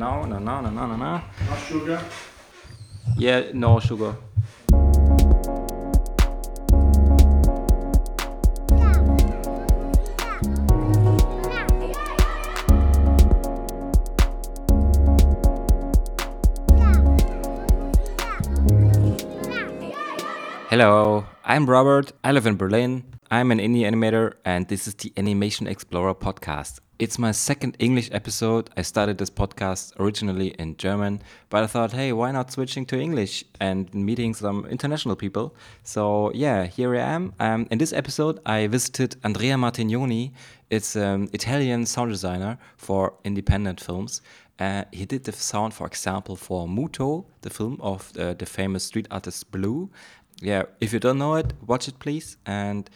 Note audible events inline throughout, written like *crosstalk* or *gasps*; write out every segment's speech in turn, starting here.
No, no, no, no, no, no, no. No sugar. Yeah, no sugar. Hello, I'm Robert. I live in Berlin. I'm an indie animator, and this is the Animation Explorer podcast. It's my second English episode. I started this podcast originally in German, but I thought, hey, why not switching to English and meeting some international people? So, yeah, here I am. Um, in this episode, I visited Andrea Martignoni. It's an Italian sound designer for independent films. Uh, he did the sound, for example, for Muto, the film of uh, the famous street artist Blu, yeah, if you don't know it, watch it please. And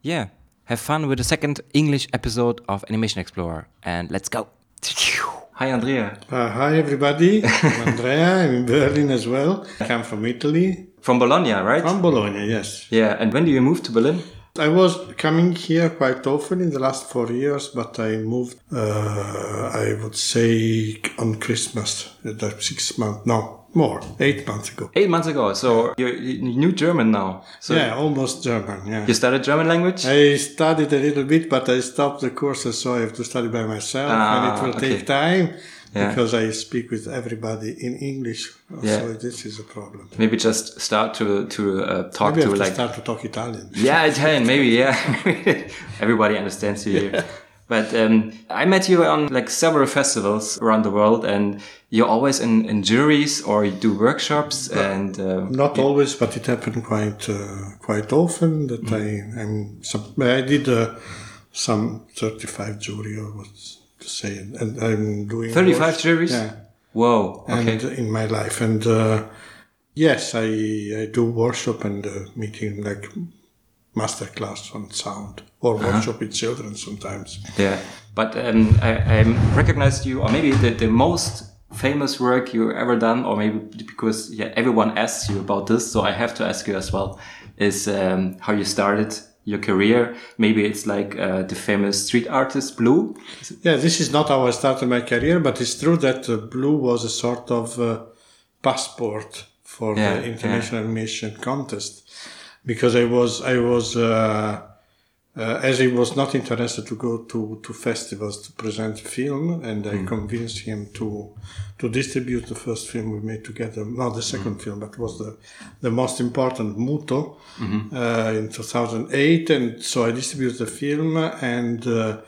yeah, have fun with the second English episode of Animation Explorer. And let's go. Hi, Andrea. Uh, hi, everybody. I'm *laughs* Andrea. I'm in Berlin as well. I come from Italy. From Bologna, right? From Bologna, yes. Yeah, and when do you move to Berlin? I was coming here quite often in the last four years, but I moved, uh, I would say, on Christmas, uh, six months, no, more, eight months ago. Eight months ago. So you're, you knew German now. So yeah, almost German, yeah. You studied German language? I studied a little bit, but I stopped the courses, so I have to study by myself, Ah, and it will okay. take time. Yeah. Because I speak with everybody in English, Yeah. so this is a problem. Maybe just start to to uh, talk Maybe to have to like start to talk Italian. Yeah, Italian, *laughs* maybe, yeah. *laughs* Everybody understands you here. But um, I met you on like several festivals around the world, and you're always in, in juries or you do workshops. And uh, Not always, but it happened quite uh, quite often that Mm-hmm. I I'm some, I did uh, some 35 jury or what say, and I'm doing 35 works- juries? Yeah, whoa, okay. and in my life, and uh, yes, I I do workshop and uh, meeting like master class on sound or Uh-huh. workshop with children sometimes. Yeah, but um, I, I recognized you, or maybe the, the most famous work you ever done, or maybe because yeah, everyone asks you about this, so I have to ask you as well, is um, how you started your career. Maybe it's like uh, the famous street artist Blu. Yeah, this is not how I started my career, but it's true that uh, Blu was a sort of uh, passport for Yeah, the international animation contest because I was I was uh, as he was not interested to go to, to festivals to present film, and I convinced him to to distribute the first film we made together, not the second film, but was the the most important Muto uh, in 2008, and so I distributed the film and. Uh,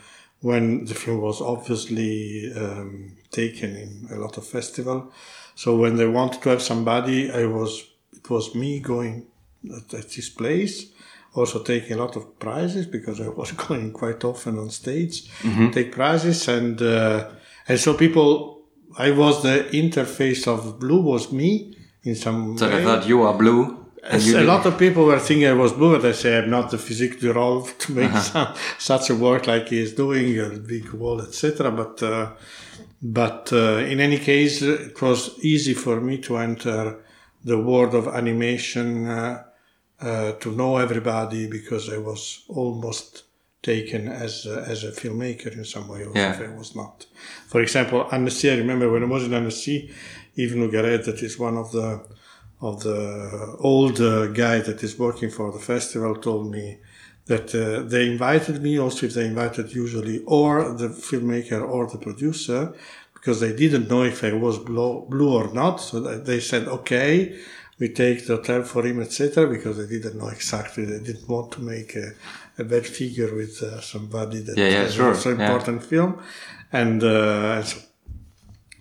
when the film was obviously um, taken in a lot of festival. So when they wanted to have somebody, I was it was me going at, at this place, also taking a lot of prizes because I was *laughs* going quite often on stage, take prizes, and uh, and so people, I was the interface of Blu was me in some So way. I thought you are Blu. And you a lot of people were thinking I was Blu, but I say I'm not the physique du *laughs* to make Uh-huh. some, such a work like he is doing, a big wall, etc. But uh, but uh, in any case, it was easy for me to enter the world of animation, uh, uh, to know everybody because I was almost taken as a, as a filmmaker in some way, or Yeah. if I was not. For example, Annecy, I remember when I was in Annecy, Yves Nogaret, that is one of the of the old uh, guy that is working for the festival, told me that uh, they invited me also if they invited usually or the filmmaker or the producer because they didn't know if I was Blu, Blu or not. So they said, okay, we take the hotel for him, etc. Because they didn't know exactly. They didn't want to make a, a bad figure with uh, somebody that Yeah, yeah, sure, a so yeah. important film. And uh, so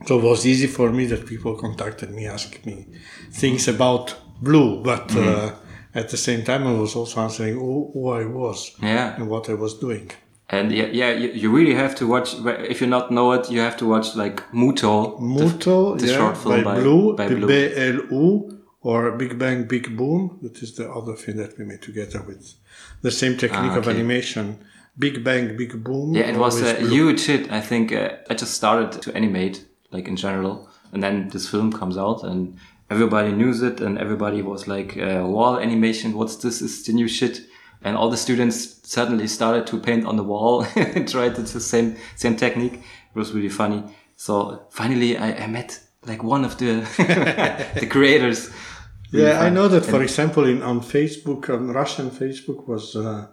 so it was easy for me that people contacted me, asked me things about Blu, but Mm-hmm. uh, at the same time, I was also answering who, who I was Yeah. and what I was doing. And yeah, yeah, you, really have to watch. If you not know it, you have to watch like Muto. the- Muto, the yeah, short film by, by- Blu, by B- Blu. B-L-U, or Big Bang, Big Boom. That is the other thing that we made together with the same technique Ah, of animation. Big Bang, Big Boom. Yeah, it was a Blu. huge hit. I think uh, I just started to animate, like in general, and then this film comes out, and everybody knew it, and everybody was like, uh, "Wall animation, what's this? Is the new shit?" And all the students suddenly started to paint on the wall *laughs* and tried the same same technique. It was really funny. So finally, I, I met like one of the *laughs* the creators. Yeah, I know that. For example, in on Facebook, on Russian Facebook, was uh,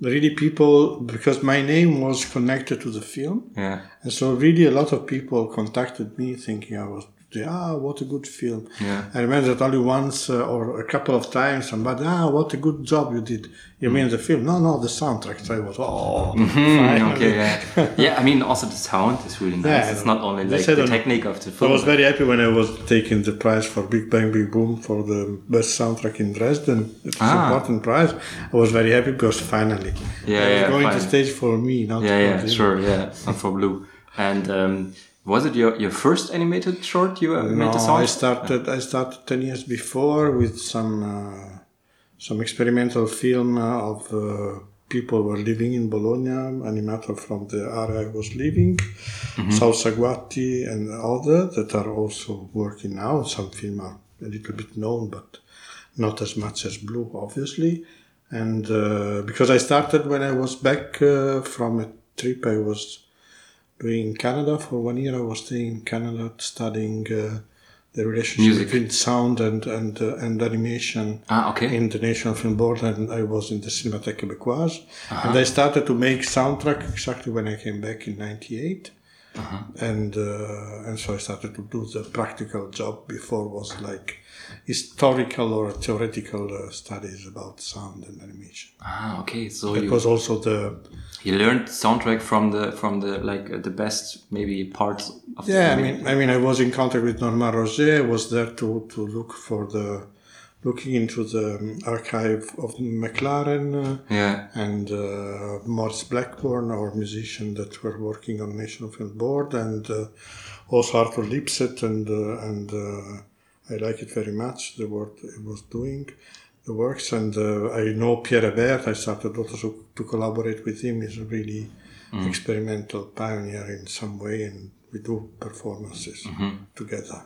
really people because my name was connected to the film, Yeah, and so really a lot of people contacted me thinking I was. Ah, what a good film! Yeah. I remember that only once uh, or a couple of times somebody, ah, what a good job you did. You mean the film? No, no, the soundtrack. So I was, oh, Mm, finally. okay, yeah, *laughs* yeah. I mean, also the sound is really nice. Yeah, it's not only like the technique of the film. I was very happy when I was taking the prize for Big Bang Big Boom for the best soundtrack in Dresden. It's Ah. an important prize. I was very happy because finally, Yeah, yeah, going to stage for me, not yeah, for yeah, sure, yeah, not for Blu. And um, was it your, your first animated short you uh, made No, the song? I started. I started ten years before with some uh, some experimental film uh, of uh, people were living in Bologna, animator from the area I was living, Mm-hmm. Saul Saguatti and other that are also working now. Some film are a little bit known, but not as much as Blu, obviously. And uh, because I started when I was back uh, from a trip I was in Canada for one year. I was staying in Canada studying uh, the relationship Music. between sound and and uh, and animation ah, okay. in the National Film Board, and I was in the Cinémathèque Québécoise. And I started to make soundtrack exactly when I came back in '98. And uh, and so I started to do the practical job. Before was like historical or theoretical uh, studies about sound and animation. ah, okay. So It was also the you learned soundtrack from the from the like uh, the best maybe parts of Yeah, I the mean, I mean, I was in contact with Normand Roger. I was there to, to look for the, looking into the um, archive of McLaren uh, yeah and uh, Maurice Blackburn, our musician that were working on National Film Board, and uh, also Arthur Lipsett, and uh, and uh, I like it very much the work he was doing, the works, and uh, I know Pierre Hébert. I started also to collaborate with him. He's a really experimental pioneer in some way, and we do performances together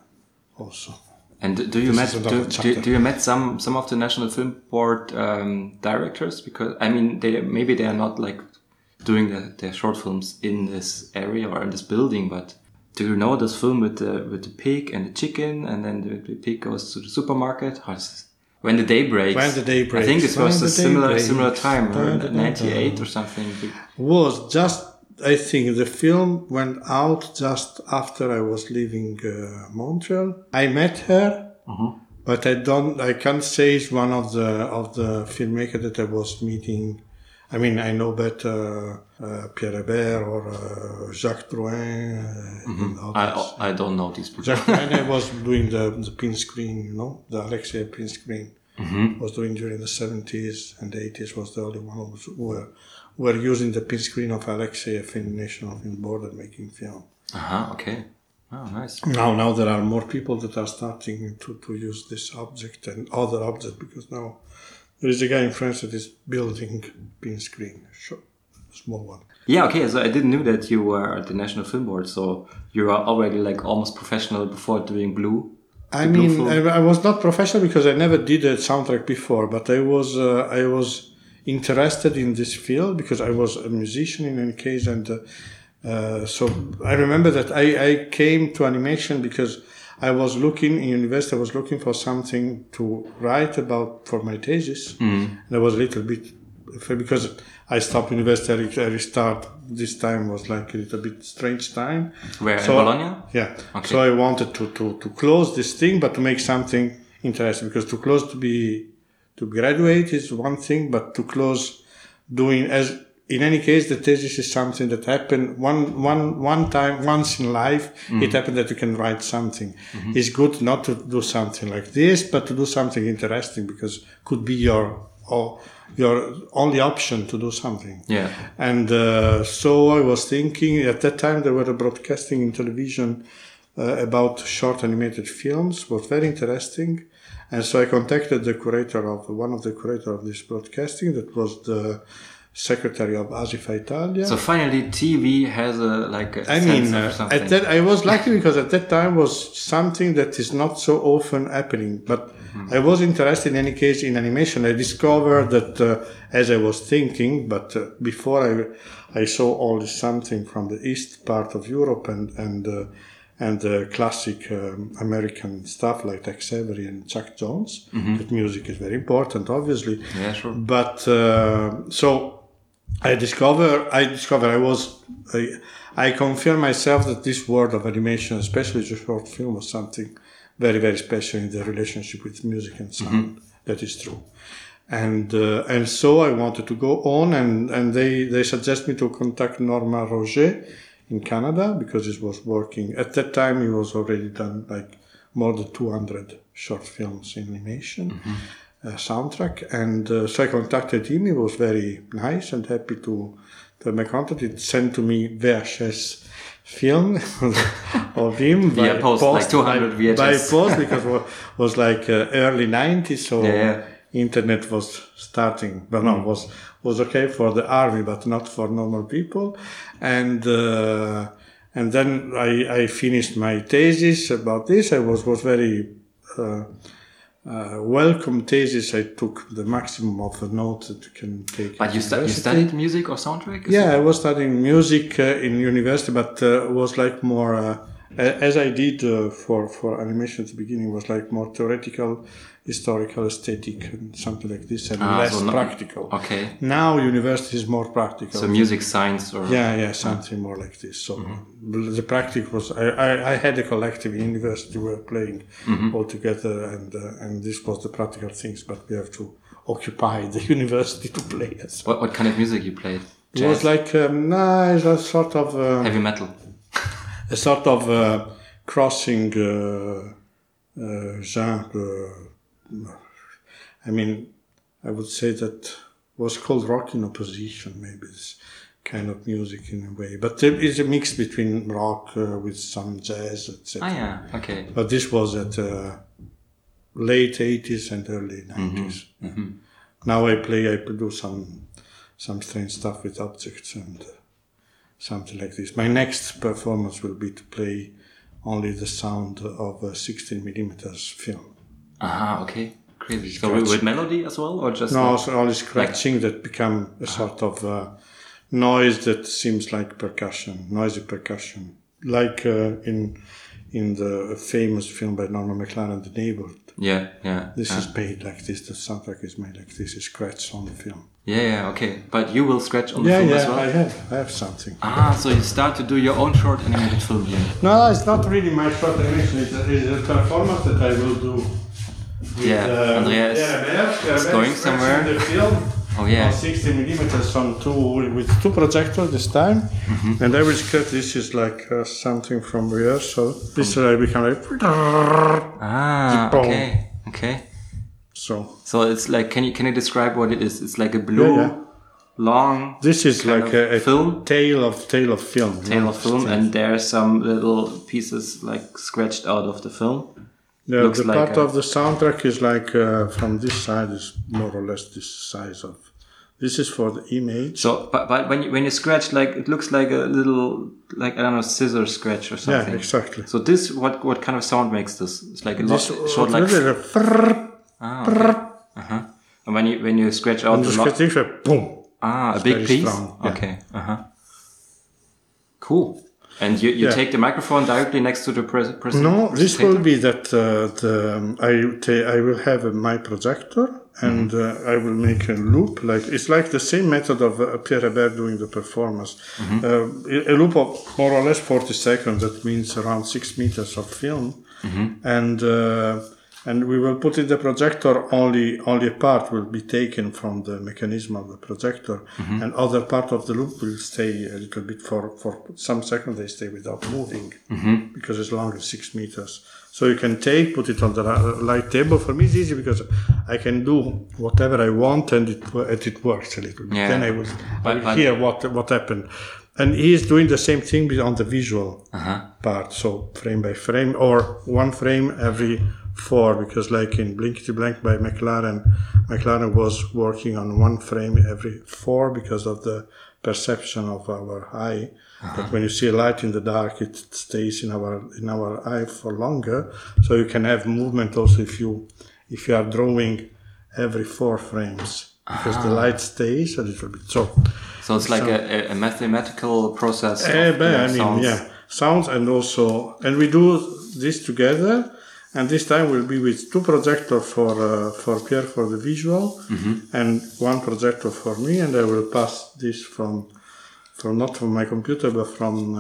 also. And do you This met do, do, do you met some some of the National Film Board um, directors because I mean they maybe they are not like doing the, their short films in this area or in this building, but do you know this film with the with the pig and the chicken and then the, the pig goes to the supermarket? This? When the day breaks. When the day breaks. I think this was a similar breaks. similar time, ninety eight or something. was just I think the film went out just after I was leaving uh, Montreal. I met her, but I don't. I can't say it's one of the of the filmmaker that I was meeting. I mean, I know better uh, Pierre Hébert or uh, Jacques Drouin. Uh, others. I I don't know these people. Jacques Drouin I *laughs* was doing the the pin screen, you know, the Alexeieff pin screen. Was doing during the seventies and the eighties. Was the only one who was, were were using the pin screen of Alexeieff in National Film Board and making film. Uh huh. Okay. Oh, nice. Now, now there are more people that are starting to, to use this object and other objects because now there is a guy in France that is building pin screen, small one. Yeah, okay. So I didn't know that you were at the National Film Board. So you are already like almost professional before doing Blu. I The Blu mean, I, I was not professional because I never did a soundtrack before, but I was uh, I was interested in this field because I was a musician in any case, and uh, uh, so I remember that I, I came to animation because I was looking in university. I was looking for something to write about for my thesis, mm-hmm. and I was a little bit because I stopped university. I restart. This time was like a little bit strange time. Where So- in Bologna? Yeah. Okay. So I wanted to, to, to close this thing, but to make something interesting because to close to be to graduate is one thing, but to close doing as in any case the thesis is something that happened one one one time once in life. It happened that you can write something. It's good not to do something like this, but to do something interesting because could be your or your only option to do something. Yeah. And uh, so I was thinking at that time they were broadcasting in television uh, about short animated films was very interesting. And so I contacted the curator of one of the curator of this broadcasting that was the secretary of Asifa Italia. So finally, TV has a like a I mean, uh, at that I was lucky because at that time was something that is not so often happening. But I was interested in any case in animation. I discovered that uh, as I was thinking, but uh, before I I saw all this something from the east part of Europe and and uh, and the classic um, American stuff like Tex Avery and Chuck Jones. That music is very important, obviously. yeah, sure. But uh, so I discover I discover I was I, I confirm myself that this world of animation, especially the short film, was something very very special in the relationship with music and sound. That is true. And uh, and so I wanted to go on, and, and they they suggest me to contact Normand Roger in Canada because he was working at that time. He was already done like more than two hundred short films in animation uh, soundtrack. And uh, so I contacted him. He was very nice and happy to, to have my contact. He sent to me VHS film *laughs* of him *laughs* Via post, like 200 by, VHS. by post because it was, like uh, early 90s so Yeah, yeah. internet was starting but no was was okay for the army but not for normal people and uh, and then I, I finished my thesis about this I was was very uh, uh, welcome thesis. I took the maximum of the notes that you can take. But you, stu- you studied music or soundtrack? Yeah, it- I was studying music uh, in university, but uh, was like more uh, as I did uh, for for animation at the beginning was like more theoretical, historical, aesthetic, and something like this, and Ah, less so practical. Okay. Now university is more practical. So music science or Yeah, yeah, something more like this. So the practice was I, I, I had a collective in university we were playing all together, and uh, and this was the practical things. But we have to occupy the *laughs* university to play well. what, what kind of music you played? It was like um, nah, it's a sort of uh, heavy metal. a sort of uh, crossing uh, uh, genre. I mean, I would say that was called rock in opposition, maybe this kind of music in a way. But there is a mix between rock uh, with some jazz, etc. Ah, yeah. Okay. But this was at uh, late 80s and early 90s. Now I play, I do some some strange stuff with objects and uh, something like this. My next performance will be to play only the sound of a 16 millimeters film. Aha, okay. Crazy. So with, with melody as well, or just No, like- so only scratching that become a sort of uh, noise that seems like percussion, noisy percussion, like uh, in in the famous film by Norman McLaren, The Neighborhood. yeah, yeah, This is made like this. The soundtrack is made like this. It's scratched on the film. yeah, yeah. Okay, but you will scratch on the Yeah, film yeah, as well. Yeah, I have, I have something. Ah, so you start to do your own short animated film here. No, it's not really my short animation. It's a, it's a performance that I will do. With, Yeah, Andrea is- Hébert, is going somewhere. The film Oh yeah. 60 millimeters from two with two projectors this time, Mm-hmm. and I will scratch. This is like uh, something from here. So This I become like Ah, okay, okay. so. So it's like, can you can you describe what it is? It's like a blue, Yeah, yeah. long This is like a, a film? tale of tale of film. tail of film, and there are some little pieces like scratched out of the film. The, Looks the like part a- of the soundtrack is like uh, from this side is more or less this size of. This is for the image. So, but, but when you when you scratch, like it looks like a little, like I don't know, scissor scratch or something. yeah, exactly. So this, what what kind of sound makes this? It's like a lot, short, like really a ah, okay. uh-huh. And when you when you scratch out a the lot, scratching, boom. ah, a It's big piece. strong, yeah. Okay, uh huh. Cool. And you, you Yeah. take the microphone directly next to the pres- No, this will be that uh, the, I I will have my projector and Mm-hmm. uh, I will make a loop. Like it's like the same method of uh, Pierre Hébert doing the performance. Mm-hmm. Uh, a loop of more or less forty seconds. That means around six meters of film, Mm-hmm. and uh, and we will put in the projector. Only only a part will be taken from the mechanism of the projector, Mm-hmm. and other part of the loop will stay a little bit for for some seconds. They stay without moving Mm-hmm. because it's longer, six meters. So you can take, put it on the light table. For me, it's easy because I can do whatever I want, and it and it works a little bit. Yeah. Then I will, I will hear what what happened. And he is doing the same thing on the visual Uh-huh. part, so frame by frame, or one frame every four because like in Blinkety Blank by McLaren, McLaren was working on one frame every four because of the perception of our eye. But when you see a light in the dark, it stays in our in our eye for longer. So you can have movement also if you if you are drawing every four frames because the light stays a little bit. So So it's like a, a mathematical process. Eh, of, but you know, I mean, sounds. yeah, sounds and also, and we do this together. And this time will be with two projectors for uh, for Pierre for the visual, and one projector for me. And I will pass this from from not from my computer, but from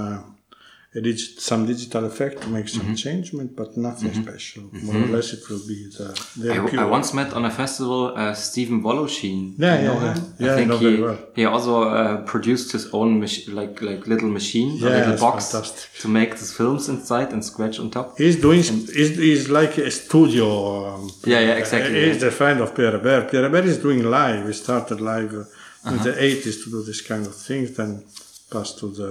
a digi- some digital effect to make some changement, but nothing special. More or less, it will be the, the I. I once met on a festival uh, Steven Woloshen. Yeah, yeah, yeah. Yeah, I I think know he, very well. he also uh, produced his own mach- like like little machine, a Yeah, little box fantastic. to make these films inside and scratch on top. He's doing. He's, he's like a studio. Um, Yeah, yeah, exactly, He's yeah. the friend of Pierre Hébert. Pierre Hébert is doing live. We started live uh, in Uh-huh. the 80s to do this kind of things, then passed to the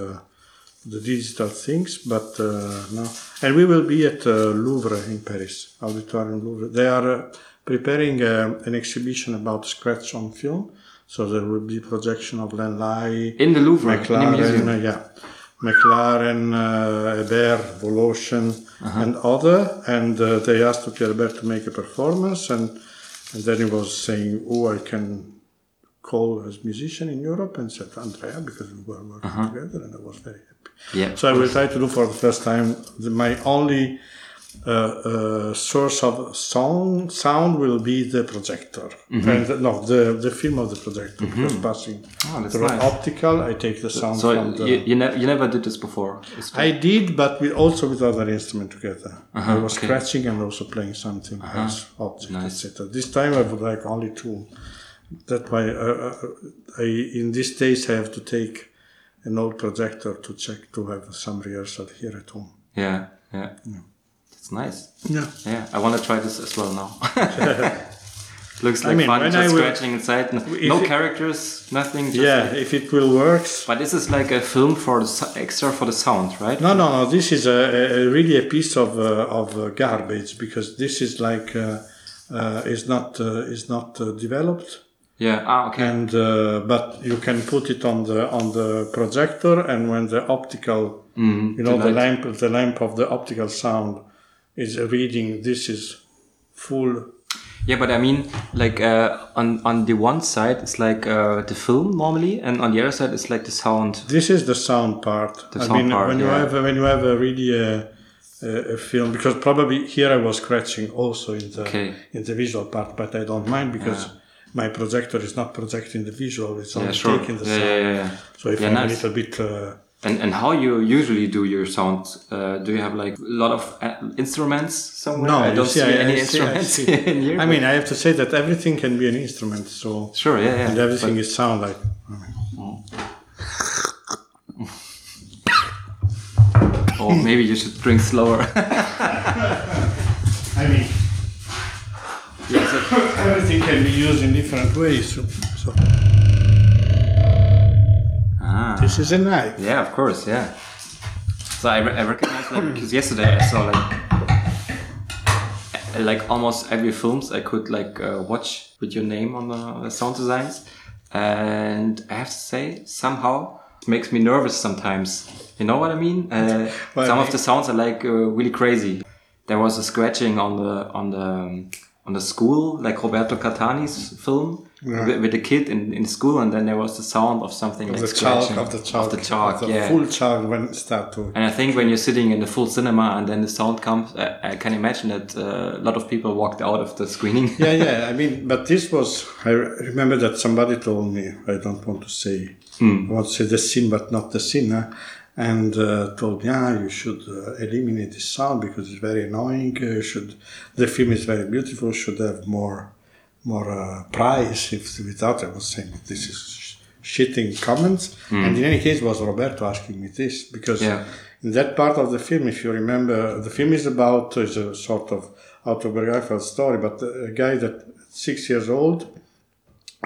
the digital things. But uh, no, and we will be at uh, Louvre in Paris, Auditorium Louvre. They are uh, preparing um, an exhibition about scratch on film. So there will be projection of Len Lye, In the Louvre, in the McLaren, museum. uh, yeah, McLaren, uh, Hébert, Woloshen, Uh-huh. and other. And uh, they asked Pierre Hébert to make a performance, and and then he was saying, "Oh, I can call as musician in Europe," and said Andrea because we were working Uh-huh. together, and I was very happy. Yeah. So I will try to do for the first time the, my only. Uh, uh, source of sound sound will be the projector and no the the film of the projector because passing Mm-hmm. Oh, through nice. optical I take the sound So from the you, you, ne- you never did this before. I did, but with also with other instrument together. I was Uh-huh, okay. scratching and also playing something as object, Nice. etc. This time I would like only two. That's why uh, uh, I, in these days I have to take an old projector to check to have some rehearsal here at home. yeah, yeah. That's nice. Yeah. Yeah, I want to try this as well now. *laughs* *laughs* Looks like mean, fun, just I will- scratching inside. No, no characters, nothing. Just Yeah, like- if it will work. but this is like a film for the extra for the sound, right? No, no, no. This is a, a, really a piece of uh, of uh, garbage because this is like uh, uh, is not uh, is not uh, developed. Yeah. Ah, okay. and uh, but you can put it on the on the projector and when the optical you know the, the lamp the lamp of the optical sound is reading this is full Yeah, but I mean, like uh, on on the one side it's like uh, the film normally, and on the other side it's like the sound. this is the sound part The i sound mean part, when you yeah. have when you have a really a, a, a film because probably here i was scratching also in the Okay. in the visual part but i don't mind because my projector is not projecting the visual it's only Yeah, sure. taking the sound yeah, yeah, yeah. so if Yeah, i'm a little bit uh, And and how you usually do your sound? Uh, do you have like a lot of uh, instruments somewhere? No, I don't see, I- any I see- I instruments see. *laughs* in here. I mean, I have to say that everything can be an instrument. So sure, yeah, yeah. and everything is sound like. Oh, maybe you should drink slower. *laughs* I mean, everything can be used in different ways. So, so ah. this is a knife. Yeah, of course, yeah. So I, re- I recognize that because yesterday I saw like like almost every films I could like uh, watch with your name on the sound designs, and I have to say somehow it makes me nervous sometimes. You know what I mean? Uh, Well, some I of the sounds are like uh, really crazy. There was a scratching on the on the um, on the school, like Roberto Catani's film with, with the kid in, in school, and then there was the sound of something like The chalk of the chalk. of the chalk, of the yeah. full chalk when it started. to. And I think when you're sitting in the full cinema and then the sound comes, I, I can imagine that uh, a lot of people walked out of the screening. Yeah, yeah. *laughs* I mean, but this was. I remember that somebody told me. I don't want to say. I want to say the sin, but not the sinner. And uh, told me, yeah, you should uh, eliminate this sound because it's very annoying. Uh, should the film is very beautiful. Should have more, more uh, price. If without, I was saying this is sh- shitting comments. And in any case, it was Roberto asking me this because Yeah. in that part of the film, if you remember, the film is about is a sort of autobiographical story, but a guy that six years old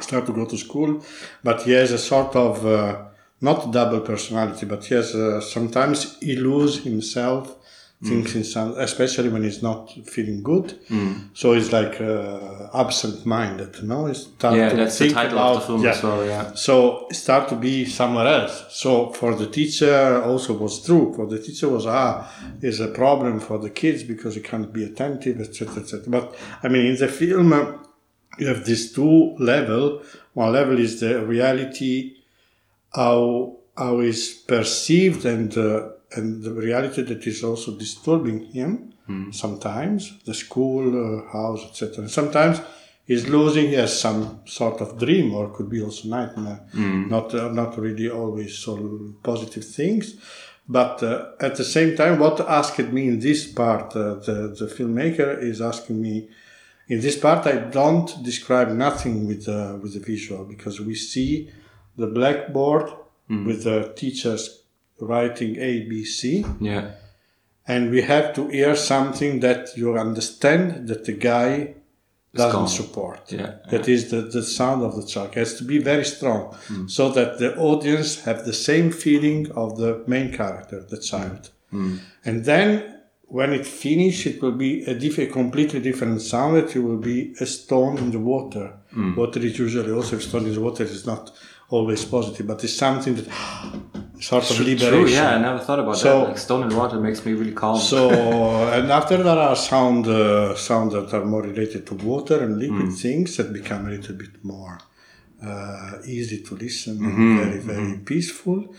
start to go to school, but he has a sort of uh, not double personality, but he has uh, sometimes he lose himself things in sound, especially when he's not feeling good. So it's like uh, absent-minded, no? It's Yeah, to that's the title about, of the film yeah. as well. Yeah. So start to be somewhere else. So for the teacher also was true. For the teacher was ah is a problem for the kids because he can't be attentive, etc., etc. But I mean, in the film, uh, you have these two level. One level is the reality, how how is perceived, and uh, and the reality that is also disturbing him. Sometimes the school, uh, house, etc. Sometimes he's losing. Has some sort of dream, or could be also nightmare. Not uh, not really always so positive things. But uh, at the same time, what asked me in this part, uh, the, the filmmaker is asking me, in this part, I don't describe nothing with the, with the visual because we see the blackboard mm-hmm. with the teachers writing A, B, C, Yeah. and we have to hear something that you understand that the guy doesn't support. Yeah, That is the, the sound of the chalk has to be very strong mm. so that the audience have the same feeling of the main character, the child. Mm. And then when it finish, it will be a, diff- a completely different sound. It will be a stone in the water. Mm. Water is usually also a stone in the water is not always positive, but it's something that *gasps* sort of liberation. True. Yeah, I never thought about So- that. Like stone and water makes me really calm. So *laughs* and after there are sound uh, sound that are more related to water and liquid things that become a little bit more uh, easy to listen and very very peaceful.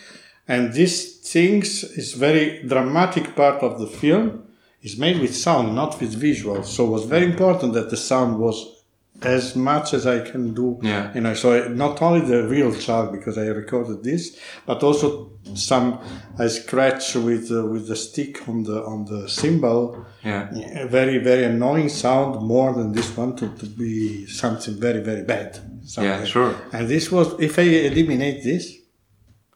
And these things is very dramatic part of the film is made with sound, not with visual. So it was very important that the sound was as much as I can do. Yeah. You know, so not only the real child because I recorded this, but also some I scratch with uh, with the stick on the on the cymbal. yeah. A very very annoying sound more than this one to, to be something very very bad. Yeah, sure. And this was if I eliminate this,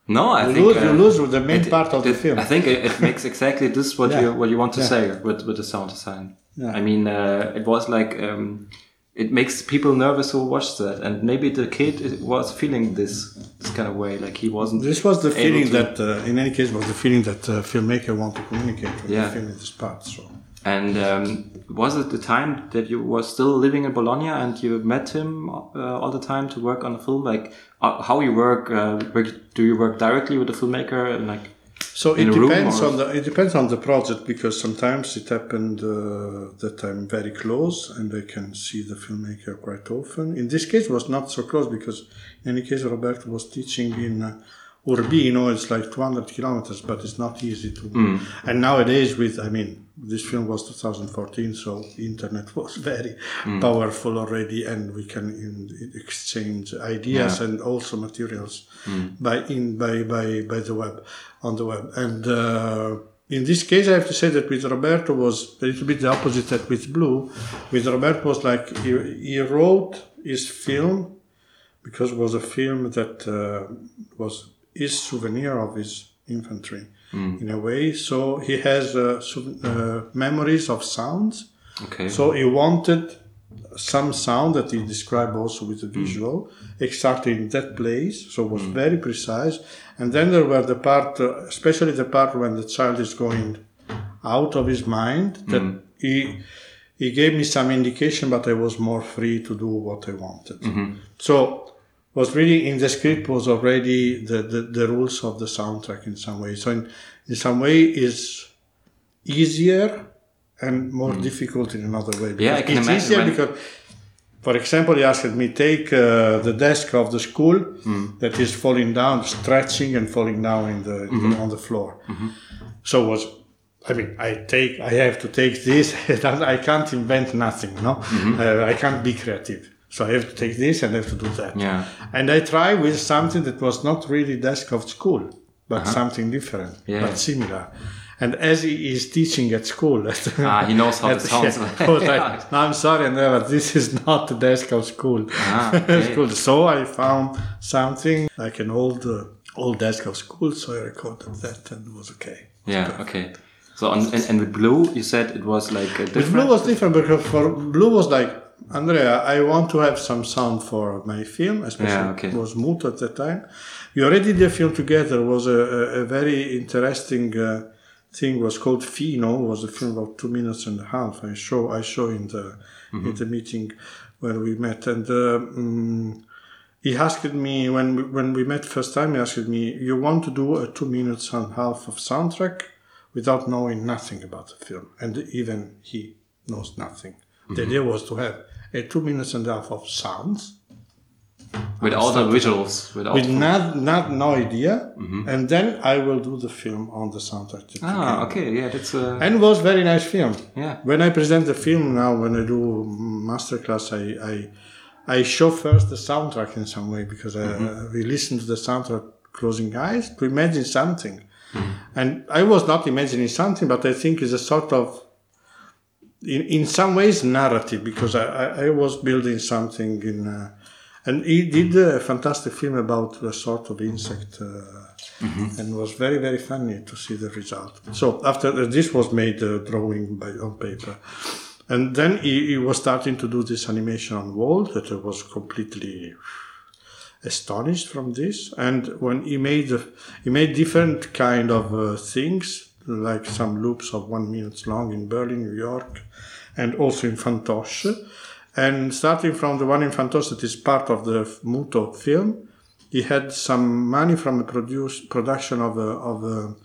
No, I you think lose uh, you lose with the main it- part of the film. I think it, it makes exactly this what *laughs* Yeah. you what you want to Yeah. say with with the sound design. Yeah. I mean, uh, it was like um, it makes people nervous who watch that, and maybe the kid was feeling this this kind of way, like he wasn't. This was the feeling that, uh, in any case, was the feeling that uh, filmmaker want to communicate with Yeah. the film in this part. So. And um, was it the time that you were still living in Bologna and you met him uh, all the time to work on the film? Like uh, how you work? Uh, work? Do you work directly with the filmmaker and like? So it depends on the it depends on the project because sometimes it happened uh, that I'm very close and I can see the filmmaker quite often. In this case, it was not so close because in any case, Roberto was teaching in uh, Urbino. It's like 200 kilometers, but it's not easy to. And nowadays, with I mean, this film was 2014, so internet was *laughs* very powerful already, and we can in, exchange ideas and also materials by in by by by the web on the web. And uh, in this case, I have to say that with Roberto was a little bit the opposite that with Blu. With Roberto was like he, he wrote his film because it was a film that uh, was his souvenir of his infantry in a way. So he has uh, uh, memories of sounds. Okay. So he wanted some sound that he described also with the visual, exactly in that place. So it was very precise. And then there were the part, uh, especially the part when the child is going out of his mind, that he he gave me some indication, but I was more free to do what I wanted. So was really in the script was already the, the, the rules of the soundtrack in some way. So in, in some way is easier and more difficult in another way. Mm. Yeah, I can it's imagine easier because, for example, he asked me take uh, the desk of the school Mm. that is falling down, stretching and falling down in the, Mm-hmm. the on the floor. So was I mean, I take, I have to take this. *laughs* I can't invent nothing, no. Mm-hmm. Uh, I can't be creative. So I have to take this and I have to do that. Yeah. And I try with something that was not really desk of school, but something different, Uh-huh. Yeah. but similar. And as he is teaching at school, *laughs* Ah, he knows how it at- *laughs* sounds. I was like, no, *laughs* I'm sorry, no, but this is not the desk of school. Ah, okay. school. So I found something like an old, uh, old desk of school. So I recorded that and it was okay. Yeah. Okay. So on, and, and with Blu, you said it was like a With different. Blu was different because for Blu was like, Andrea, I want to have some sound for my film, especially Yeah, okay. it was Muto at that time. We already did a film together. It was a, a, very interesting uh, thing was called Fino. It Was a film about two minutes and a half. I show I show in the in the meeting where we met, and uh, mm, he asked me when we, when we met first time. He asked me, "You want to do a two minutes and a half of soundtrack without knowing nothing about the film?" And even he knows nothing. The idea was to have a two minutes and a half of sounds With all the visuals. With with not, not no idea, and then I will do the film on the soundtrack. ah, okay, yeah, that's uh, And it was very nice film. yeah. When I present the film now, when I do masterclass, I I, I show first the soundtrack in some way because I, we listen to the soundtrack closing eyes to imagine something. And I was not imagining something, but I think it's a sort of, in, in some ways, narrative because I, I, was building something in. Uh, and he did a fantastic film about a sort of insect, uh, and was very very funny to see the result. So after uh, this was made uh, drawing by on paper, and then he, he was starting to do this animation on wall that I was completely astonished from this. And when he made he made different kind of uh, things, like some loops of one minute long in Berlin, New York, and also in Fantoche. And starting from the one in Fantoche that is part of the Muto film, he had some money from the produce, production of a, of a,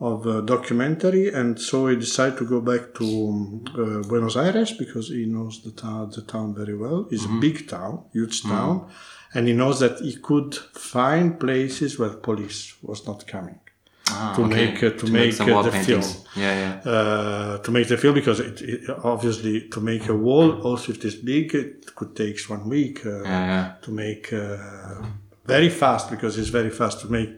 of a documentary, and so he decided to go back to uh, Buenos Aires because he knows the town, the town very well. It's a big town, huge town, and he knows that he could find places where police was not coming Ah, to okay. make uh, to, make, some uh, the paintings. film Yeah, yeah. uh, to make the film because it, it, obviously to make a wall also if it's big it could take one week uh, Yeah, yeah. to make uh, very fast because it's very fast to make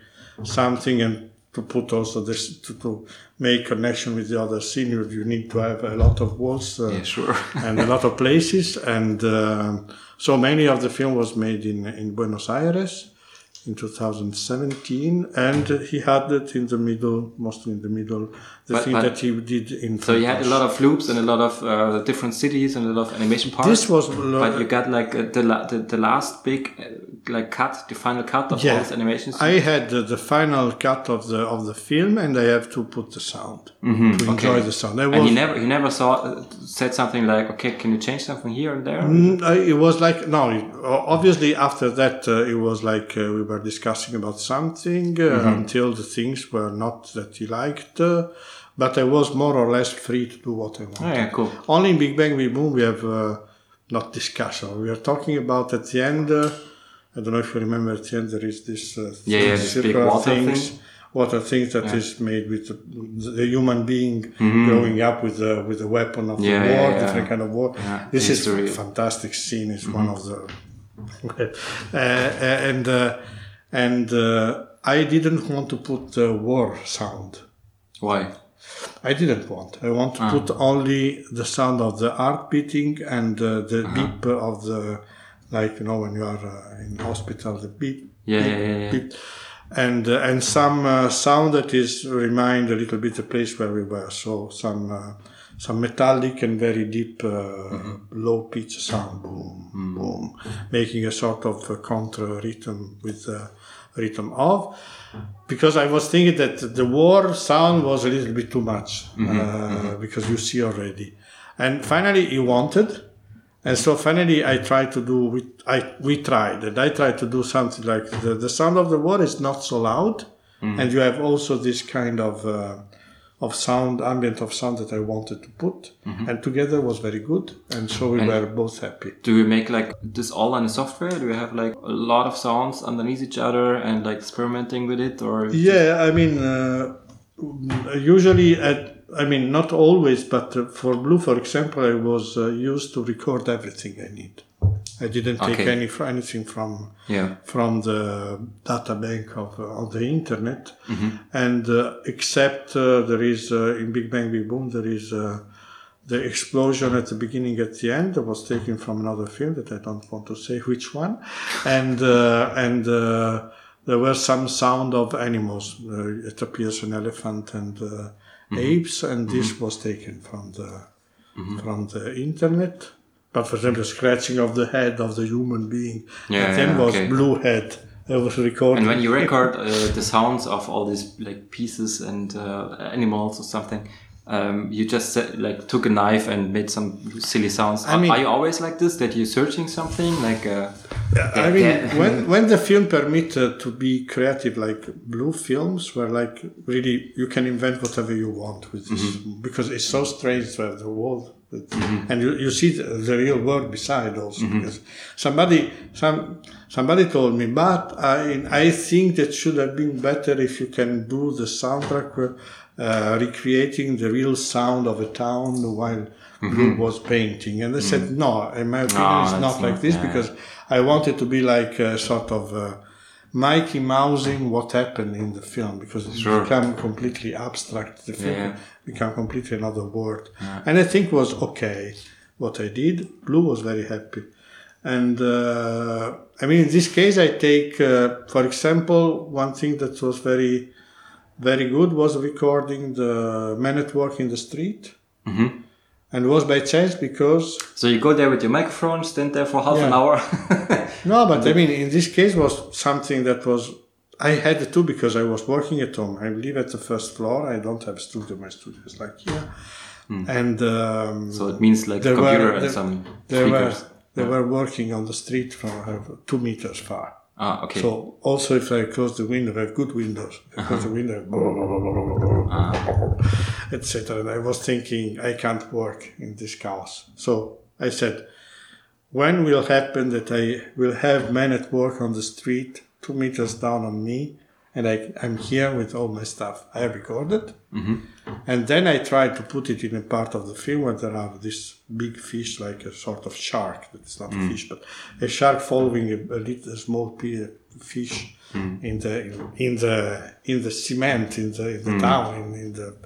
something and to put also this to, to make connection with the other scene you you need to have a lot of walls uh, Yeah, sure. *laughs* and a lot of places and um so many of the film was made in in Buenos Aires in 2017 and he had it in the middle mostly in the middle the But- thing but- that he did in So you had a lot of loops and a lot of uh, different cities and a lot of animation parts. this was but you got like uh, the, la- the the last big uh, like cut, the final cut of all Yeah. these animations. I had the, the final cut of the of the film, and I have to put the sound to enjoy the sound. I and he never he never saw uh, said something like, okay, can you change something here and there? Mm, it was like no. it- Obviously, after that, uh, it was like uh, we were discussing about something uh, Mm-hmm. until the things were not that he liked. Uh, but I was more or less free to do what I wanted. Oh, yeah, cool. Only in Big Bang We Boom we have uh, not discussion. We are talking about at the end. Uh, I don't know if you remember at the end there is this uh, Yeah, yeah, this big water things, thing. water things that is made with the, the human being growing up with the with the weapon of Mm-hmm. Yeah, the war, yeah. different kind of war. Yeah, this is history. a fantastic scene. It's one of the *laughs* uh, and uh, and uh, I didn't want to put the war sound. Why? I didn't want. I want to put only the sound of the heart beating and uh, the Uh-huh. beep of the, like you know when you are uh, in hospital, the beep. Yeah, beep, yeah, yeah, yeah. beep. And uh, and some uh, sound that is remind a little bit the place where we were. So some uh, some metallic and very deep, uh, Mm-hmm. low pitch sound, boom, boom, making a sort of contra rhythm with the rhythm of. Because I was thinking that the war sound was a little bit too much uh, because you see already, and finally he wanted, and so finally I tried to do. We I we tried, and I tried to do something like the the sound of the war is not so loud, and you have also this kind of. Uh, of sound, ambient of sound that I wanted to put, and together was very good, and so we were both happy. Do you make like this all on the software? Do you have like a lot of sounds underneath each other and like experimenting with it, or Yeah, I mean, uh, usually, at, I mean, not always, but uh, for Blu, for example, I was uh, used to record everything I need. I didn't take Okay. any anything from yeah? from the data bank of, uh, of the internet, Mm-hmm. and uh, except uh, there is uh, in Big Bang Big Boom there is uh, the explosion at the beginning at the end that was taken from another film that I don't want to say which one, and uh, and uh, there were some sound of animals. Uh, it appears an elephant and uh, Mm-hmm. apes, and this was taken from the from the internet. But for example, scratching of the head of the human being, Yeah, and then yeah, was okay. blue head I was recording. And when you record uh, the sounds of all these like pieces and uh, animals or something, um, you just said, like took a knife and made some silly sounds. I are, mean- are you always like this? That you're searching something like? Uh, I mean, Yeah. when when the film permitted to be creative, like Blu films, were like really you can invent whatever you want with this because it's so strange to have the world, with, and you, you see the, the real world beside also. Because somebody some somebody told me, but I I think that should have been better if you can do the soundtrack. Uh, recreating the real sound of a town while Blu was painting, and I said, "No, in my opinion, No, it's not like not- this yeah. because I wanted to be like a sort of uh, Mickey Mousing what happened in the film because it Sure. become completely abstract. The film Yeah. become completely another world, and I think was okay what I did. Blu was very happy, and uh, I mean in this case I take, uh, for example, one thing that was very very good was recording the men at Work in the Street. And was by chance because so you go there with your microphone, stand there for half an hour. *laughs* No, but I mean, in this case, was something that was I had to because I was working at home. I live at the first floor. I don't have studio. My studio is like here, and um, so it means like a There were- computer and there- some they were speakers. they were working on the street from uh, two meters far. Ah, okay. So also, if I close the window, I have good windows. If I close the window, blah, blah, blah, etc. And I was thinking, I can't work in this chaos. So I said, when will happen that I will have men at work on the street, two meters down on me, and I, I'm here with all my stuff. I recorded, mm-hmm. and then I tried to put it in a part of the film where there are this big fish, like a sort of shark. That's not a mm. fish, but a shark following a, a little a small fish mm. in the in the in the cement in the, in the mm. town in, in the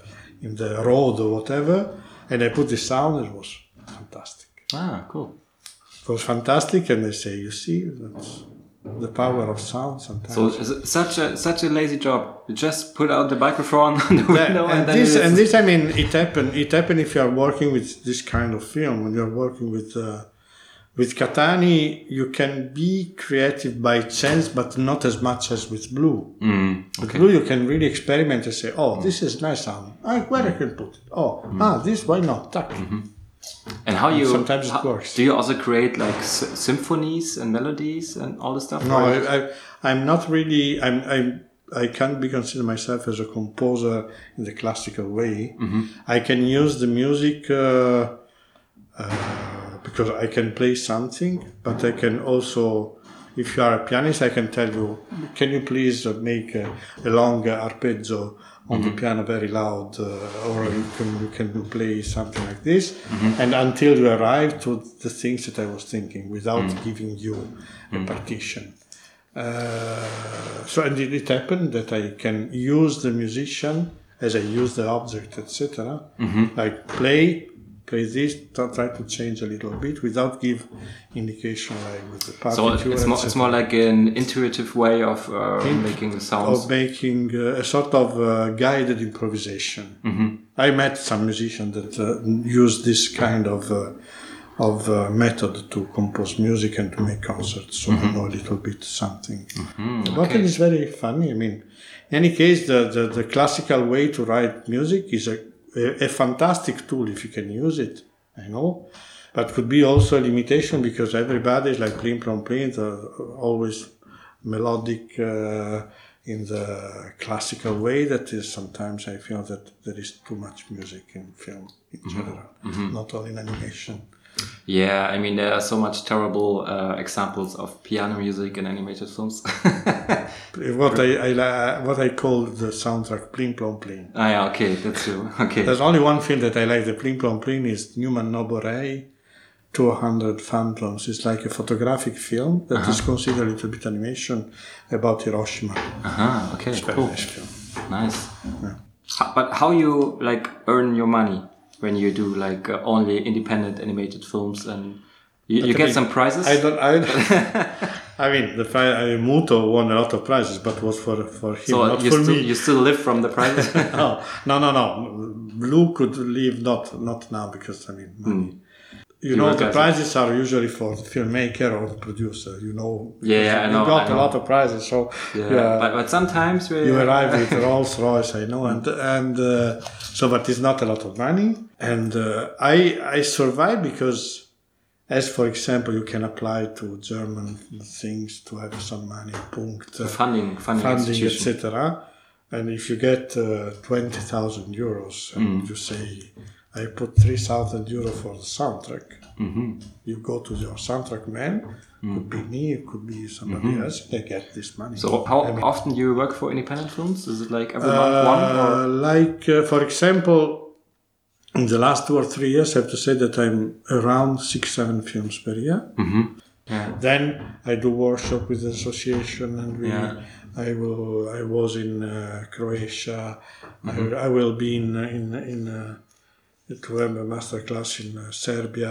in the road or whatever. And I put the sound. It was fantastic. ah, cool. It was fantastic, and I say, you see, that's the power of sound sometimes. So such a such a lazy job. You just put out the microphone *laughs* on the window and, and, then this and this I mean it happen it happen if you are working with this kind of film when you're working with uh, with Katani you can be creative by chance but not as much as with Blu. Mm, With. Blu you can really experiment and say oh this is nice sound I, where I can put it oh ah this why not Tuck. And how you Sometimes it how- works. Do you also create like s- symphonies and melodies and all this stuff? No, I, I, I'm not really. I'm. I'm. I can't be consider myself as a composer in the classical way. I can use the music uh, uh, because I can play something, but I can also, if you are a pianist, I can tell you, can you please make a, a long arpeggio on the mm-hmm. piano very loud, uh, or you can, you can play something like this, mm-hmm. and until you arrive to the things that I was thinking without mm. giving you a mm-hmm. partition. Uh, so and it, it happened that I can use the musician as I use the object, etc. Like play, try to change a little bit without give indication like with the so it's more, it's more like an intuitive way of uh, making the sounds. of making uh, a sort of uh, guided improvisation. Mm-hmm. I met some musicians that uh, use this kind of uh, of uh, method to compose music and to make concerts, so I know a little bit something. But Mm-hmm. okay. it is very funny. I mean, in any case, the, the, the classical way to write music is a, a, a fantastic tool if you can use it. I know, but could be also a limitation because everybody is like plim plom plim, the- uh, always melodic uh, in the classical way. That is sometimes I feel that there is too much music in film in mm-hmm. general, mm-hmm. not only in animation. Yeah, I mean there are so much terrible uh, examples of piano music in animated films. *laughs* What I, I li- what I call the soundtrack plim plom plim. ah, yeah, okay, that's true. *laughs* Okay. There's only one film that I like, the Plim Plom Plim, is Newman Noborei, 200 Phantoms. It's like a photographic film that is considered a little bit animation about Hiroshima. uh-huh, okay, Very cool. nice film. Nice. Ho- But how you like earn your money when you do like uh, only independent animated films and you, you get mean, some prizes? I don't. I, *laughs* I mean, the I, Muto won a lot of prizes, but was for for him, so not you for still me. you still live from the prizes? *laughs* no, no, no, no. Blu could leave not not now because I mean money. You, You know the prizes are usually for the filmmaker or the producer. You know, Yeah, yeah, I know, You got I a know. lot of prizes, so Yeah, yeah, but, but sometimes we you arrive with *laughs* Rolls Royce, I know, and and uh, so but it's not a lot of money. And uh, I I survive because, as for example, you can apply to German things to have some money, punkt, uh, funding funding, funding, etc. And if you get uh, twenty thousand euros and Mm. you say, I put three thousand euro for the soundtrack, Mm-hmm. you go to your soundtrack man. Could be me, it could be somebody else. They get this money. Mm-hmm. So how I mean, often do you work for independent films? Is it like every month one or uh, like, uh, for example, in the last two or three years, I have to say that I'm around six, seven films per year. yeah. Then I do workshop with the association, and we, Yeah. I will. I was in uh, Croatia. Mm-hmm. I, I will be in in in. Uh, to have a master class in uh, Serbia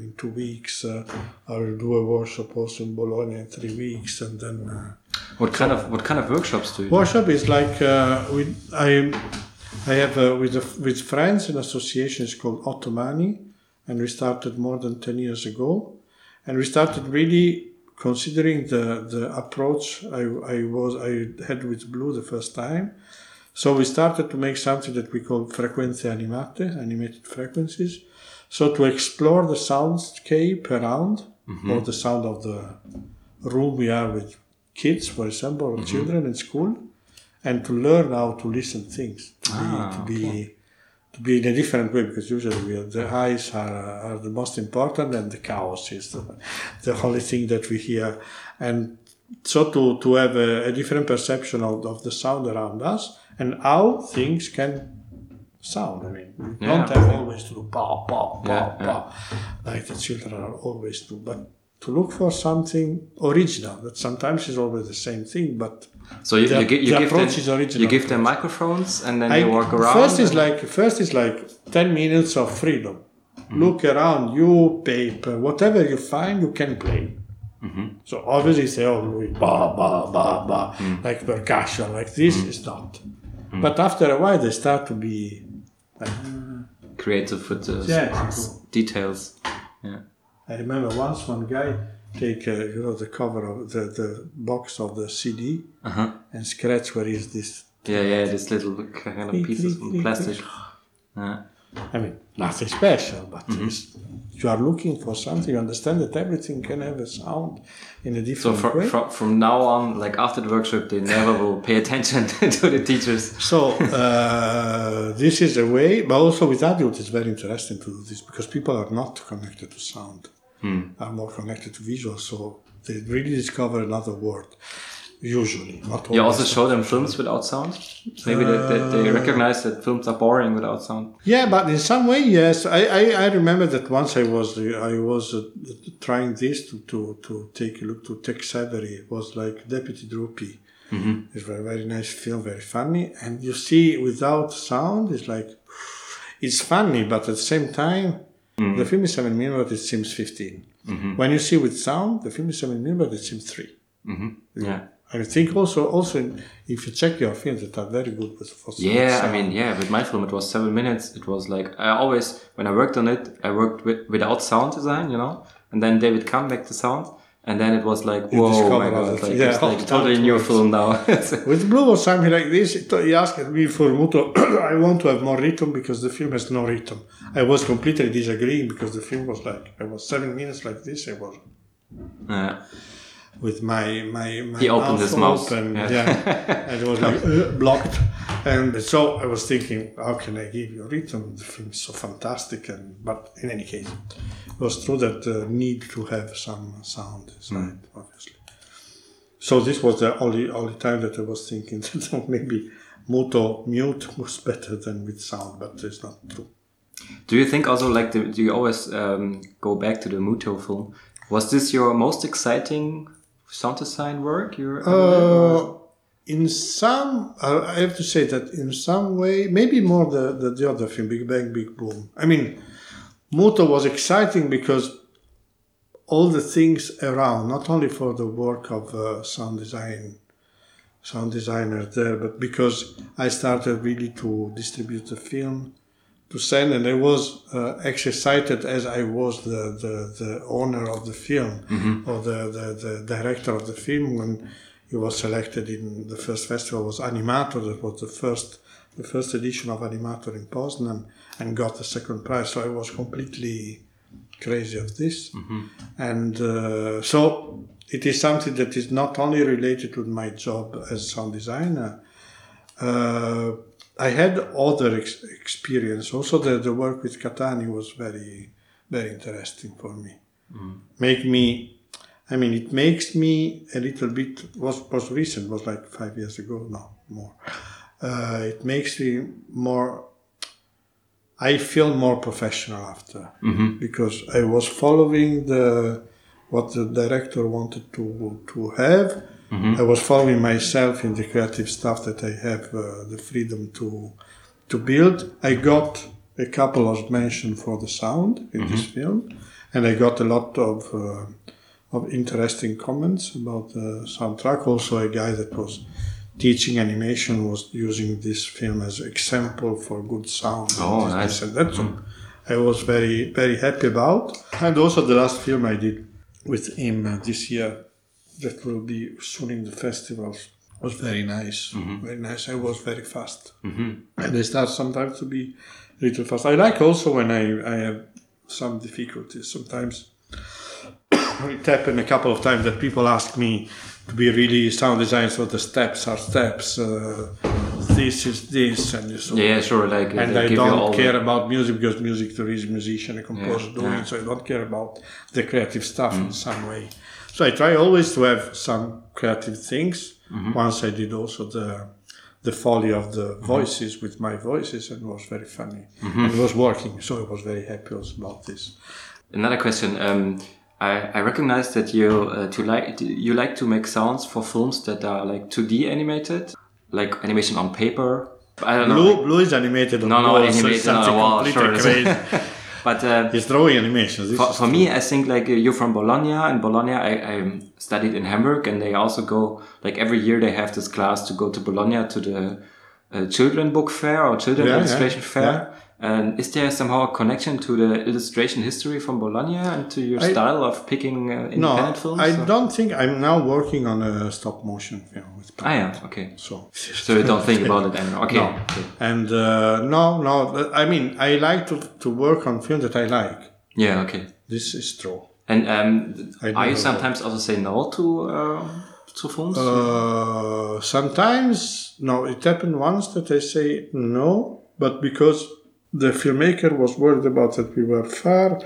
in two weeks. Uh, I will do a workshop also in Bologna in three weeks, and then uh, what kind of what kind of workshops do you? do? Workshop is like uh, we, I, I have uh, with the, with friends an association. It's called Ottomani, and we started more than ten years ago, and we started really considering the the approach I, I was I had with Blu the first time. So we started to make something that we call frequenze animate, animated frequencies. So to explore the soundscape around, or the sound of the room we are with kids, for example, or children in school, and to learn how to listen things, to be, Ah, to be, to be in a different way, because usually we are, the eyes are, are the most important, and the chaos is the, the only thing that we hear, and so to, to have a, a different perception of, of the sound around us and how things can sound. I mean, you Yeah, don't have always to do pa pa pa Yeah, yeah. pa like the children are always do, but to look for something original that sometimes is always the same thing, but So you, the- you, you the give them approach is original you give them microphones and then I, they walk around. First is like first is like ten minutes of freedom. Mm-hmm. Look around you, paper, whatever you find, you can play. Mm-hmm. So obviously say, oh, ba ba ba ba, Mm. like percussion, like this is not. But after a while, they start to be like. creative with the Yeah. details. Yeah. I remember once one guy take uh, you know the cover of the, the box of the CD Uh-huh. and scratch where is this. Yeah, yeah, this little kind of pieces of plastic. Yeah. I mean, nothing special, but Mm-hmm. it's, you are looking for something. You understand that everything can have a sound in a So different from, way. from from now on, like after the workshop, they never will pay attention *laughs* to the teachers. So uh, this is a way, but also with adults, it's very interesting to do this because people are not connected to sound, Hmm. are more connected to visual. So they really discover another world. Usually, not You also show them films without sound. Maybe that, that Uh, they recognize that films are boring without sound. Yeah, but in some way, yes. I, I, I remember that once I was I was uh, trying this to, to, to take a look to Tex Avery. It was like Deputy Droopy. It's a very nice film, very funny. And you see, without sound, it's like it's funny, but at the same time, the film is seven minutes. It seems 15 When you see with sound, the film is seven minutes. It seems three. Yeah. I think also also if you check your films that are very good with for Yeah, I mean, yeah, with my film it was seven minutes. It was like I always when I worked on it, I worked with, without sound design, you know, and then David come back the sound, and then it was like, whoa, my god, like, things. it's Yeah, like *laughs* totally new film now. *laughs* With Blu or something like this, he asked me for Muto, *clears throat* I want to have more rhythm because the film has no rhythm. I was completely disagreeing because the film was like, I was seven minutes like this, I was yeah. With my, my, my He opened his mouth, open, yeah. yeah. and *laughs* it was like uh, blocked. And so I was thinking, how can I give you rhythm? The film is so fantastic. And But in any case, it was true that the need to have some sound inside, Hmm. obviously. So this was the only only time that I was thinking *laughs* that maybe Muto mute was better than with sound, but it's not true. Do you think also like the, do you always um, go back to the Muto film? Was this your most exciting sound design work? You're Uh, in some, I have to say that in some way, maybe more the, the, the other film, Big Bang, Big Boom. I mean, Muto was exciting because all the things around, not only for the work of uh, sound design, sound designer there, but because I started really to distribute the film to send, and I was uh, excited as I was the, the, the owner of the film or the, the, the director of the film when he was selected in the first festival was Animator. That was the first the first edition of Animator in Poznan, and got the second prize. So I was completely crazy of this, and uh, so it is something that is not only related to my job as sound designer. Uh, I had other ex- experience. Also, the, the work with Katani was very, very interesting for me. Make me, I mean, it makes me a little bit. Was was recent? Was like five years ago? No, more. Uh, it makes me more. I feel more professional after because I was following the what the director wanted to to have. I was following myself in the creative stuff that I have uh, the freedom to to build. I got a couple of mentions for the sound in this film, and I got a lot of uh, of interesting comments about the soundtrack. Also, a guy that was teaching animation was using this film as example for good sound. Oh, and nice. and that. So I was very very happy about. And also the last film I did with him uh, this year that will be soon in the festivals was very nice. Very nice. I was very fast. And I start sometimes to be a little fast. I like also when I, I have some difficulties. Sometimes *coughs* it happened a couple of times that people ask me to be really sound design, so the steps are steps. Uh, this is this, and so Yeah, sure. Like, and I you all don't the- care about music because music there is musician, a composer Yeah, doing yeah. so I don't care about the creative stuff Mm. in some way. So I try always to have some creative things. Mm-hmm. Once I did also the the folly of the Mm-hmm. voices with my voices and it was very funny. And it was working, so I was very happy about this. Another question. Um, I, I recognize that you uh, to like you like to make sounds for films that are like 2D animated, like animation on paper. I don't know. Blu, like- Blu is animated on no, no, wall, so it's animated on a wall. completely Sure. crazy. *laughs* but uh, drawing animations. For, for me, I think like uh, you're from Bologna. and Bologna, I, I studied in Hamburg, and they also go like every year they have this class to go to Bologna to the uh, children book fair or children Yeah, yeah, illustration fair. yeah. And is there somehow a connection to the illustration history from Bologna and to your I- style of picking uh, no, independent films? I or- don't think I'm now working on a stop motion film with Ah, yeah, okay. So, So you don't think about it anymore. *laughs* Okay. No. okay. And uh, no, no. I mean, I like to, to work on films that I like. Yeah, okay. This is true. And um, I are you sometimes also say no to uh, to films? Uh, sometimes, no. It happened once that I say no, but because the filmmaker was worried about that we were far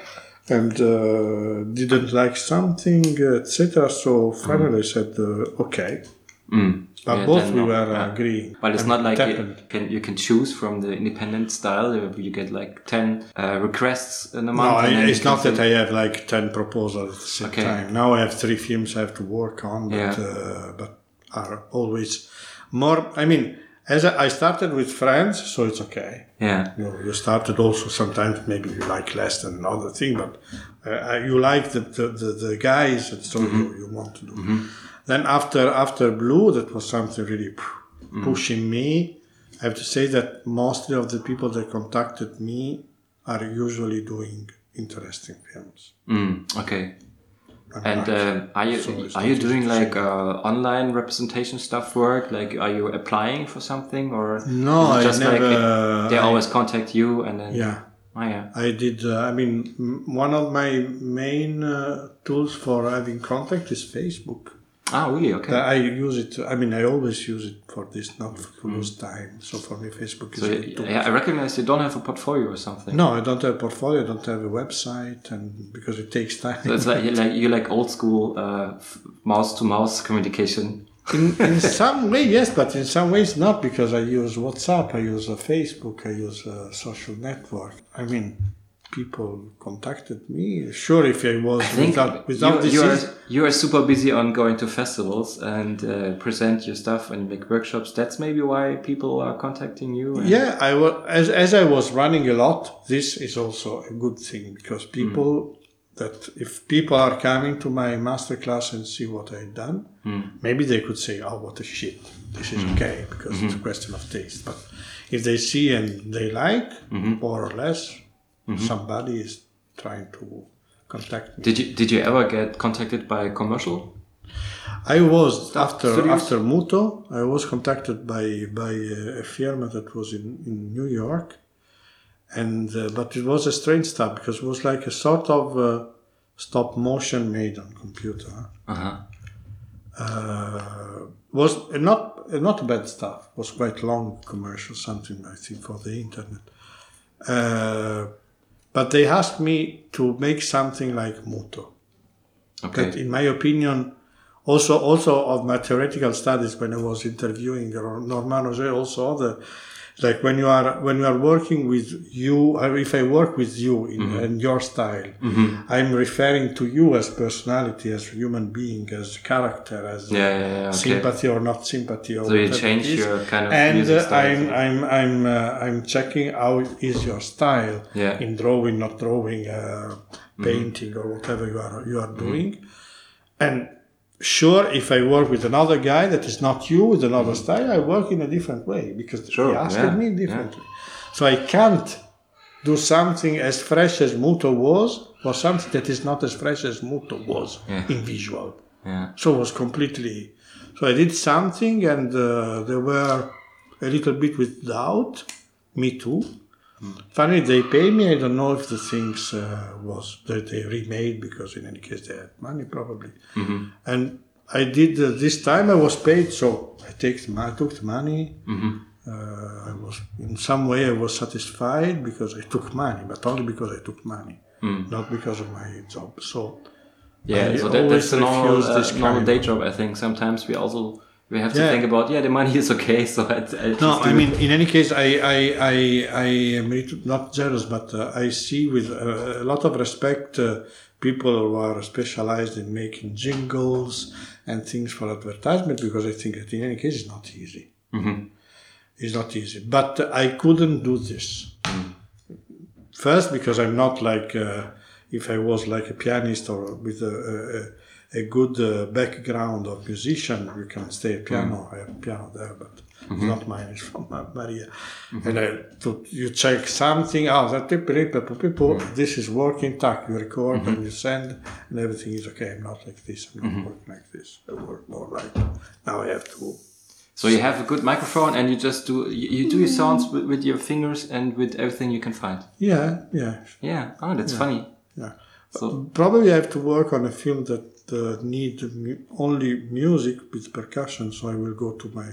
and uh, didn't like something, etc. So finally, I said uh, okay. Mm. But Yeah, both we no. were Yeah. agreeing. But it's And not like you can you can choose from the independent style. You get like ten uh, requests in a month. and I, it's not that I have like ten proposals at the same Okay. time. Now I have three films I have to work on, but Yeah. uh, but are always more. I mean, as I, I started with friends, so it's okay. Yeah. You, know, you started also sometimes maybe you like less than another thing, but uh, you like the, the, the, the guys, and so Mm-hmm. you, you want to do. Then after after Blu, that was something really Mm-hmm. pushing me. I have to say that mostly of the people that contacted me are usually doing interesting films. Mm, okay. I'm And uh, are you So are you doing like uh, online representation stuff work? Like, are you applying for something or No, I just like never- it- they I- always contact you and then yeah. Oh yeah. I did. Uh, I mean, m- one of my main uh, tools for having contact is Facebook. Ah, really? Okay. I use it. I mean, I always use it for this, not to lose time. So for me, Facebook is so good yeah, I recognize you don't have a portfolio or something. No, I don't have a portfolio. I don't have a website, and because it takes time. So it's like you like you like old school uh, mouse to mouse communication. in, in some way, yes, but in some ways not, because I use WhatsApp, I use uh, Facebook, I use a social network. I mean, people contacted me. Sure, if I was I without without you, this, you are you are super busy on going to festivals and uh, present your stuff and make workshops. That's maybe why people are contacting you. Yeah, I was as as I was running a lot. This is also a good thing because hmm. people that if people are coming to my master class and see what I've done, hmm. maybe they could say, "Oh, what a shit! This is hmm. okay," because it's a question of taste. But if they see and they like, more or less, somebody is trying to contact me. Did you did you ever get contacted by a commercial? I was after studios? after Muto. I was contacted by by a firm that was in, in New York, and uh, but it was a strange stuff because it was like a sort of uh, stop motion made on computer. Uh huh. Uh, was uh, not uh, not bad stuff. Was quite long commercial, something I think for the internet. But they asked me to make something like Muto Okay. that in my opinion also also of my theoretical studies when I was interviewing Normand Roger also other like when you are when you are working with you or if I work with you in, in your style I'm referring to you as personality as human being as character as Yeah, yeah, yeah, okay. sympathy or not sympathy or So you change your kind of and music uh. I'm I'm I'm uh, I'm checking how is your style in drawing, not drawing, uh, Mm-hmm. painting or whatever you are you are doing. And sure, if I work with another guy that is not you with another style, I work in a different way because Mm-hmm. Sure, he asked yeah, me differently. So I can't do something as fresh as Muto was or something that is not as fresh as Muto was Yeah. in visual. Yeah. So it was completely. So I did something, and uh, they were a little bit with doubt. Me too. Finally, they pay me. I don't know if the things uh, was that they remade because in any case they had money probably. And I did uh, this time. I was paid, so I take the, I took the money. Uh, I was in some way I was satisfied because I took money, but only because I took money, not because of my job. So Yeah, I so that, that's a normal, uh, normal day job. I think sometimes we also we have to Yeah. think about yeah the money is okay, so I, I just No, I it. mean, in any case, I, I, I, I am not jealous, but uh, I see with uh, a lot of respect uh, people who are specialized in making jingles and things for advertisement because I think that in any case it's not easy. It's not easy. But uh, I couldn't do this. First, because I'm not like, uh, if I was like a pianist or with a, a, a good uh, background of musician, you can stay piano. Mm. I have piano there, but it's mm-hmm. not mine, it's from Maria. Mm-hmm. And I, to, you check something, oh, that people, mm. this is working, tack, you record and mm-hmm. you send, and everything is okay. I'm not like this, I'm not working like this. I work more like, now I have to So you have a good microphone and you just do you, you do your sounds with, with your fingers and with everything you can find. Yeah, yeah, Yeah. Oh, that's funny. yeah. So Probably I have to work on a film that uh, need mu- only music with percussion. So I will go to my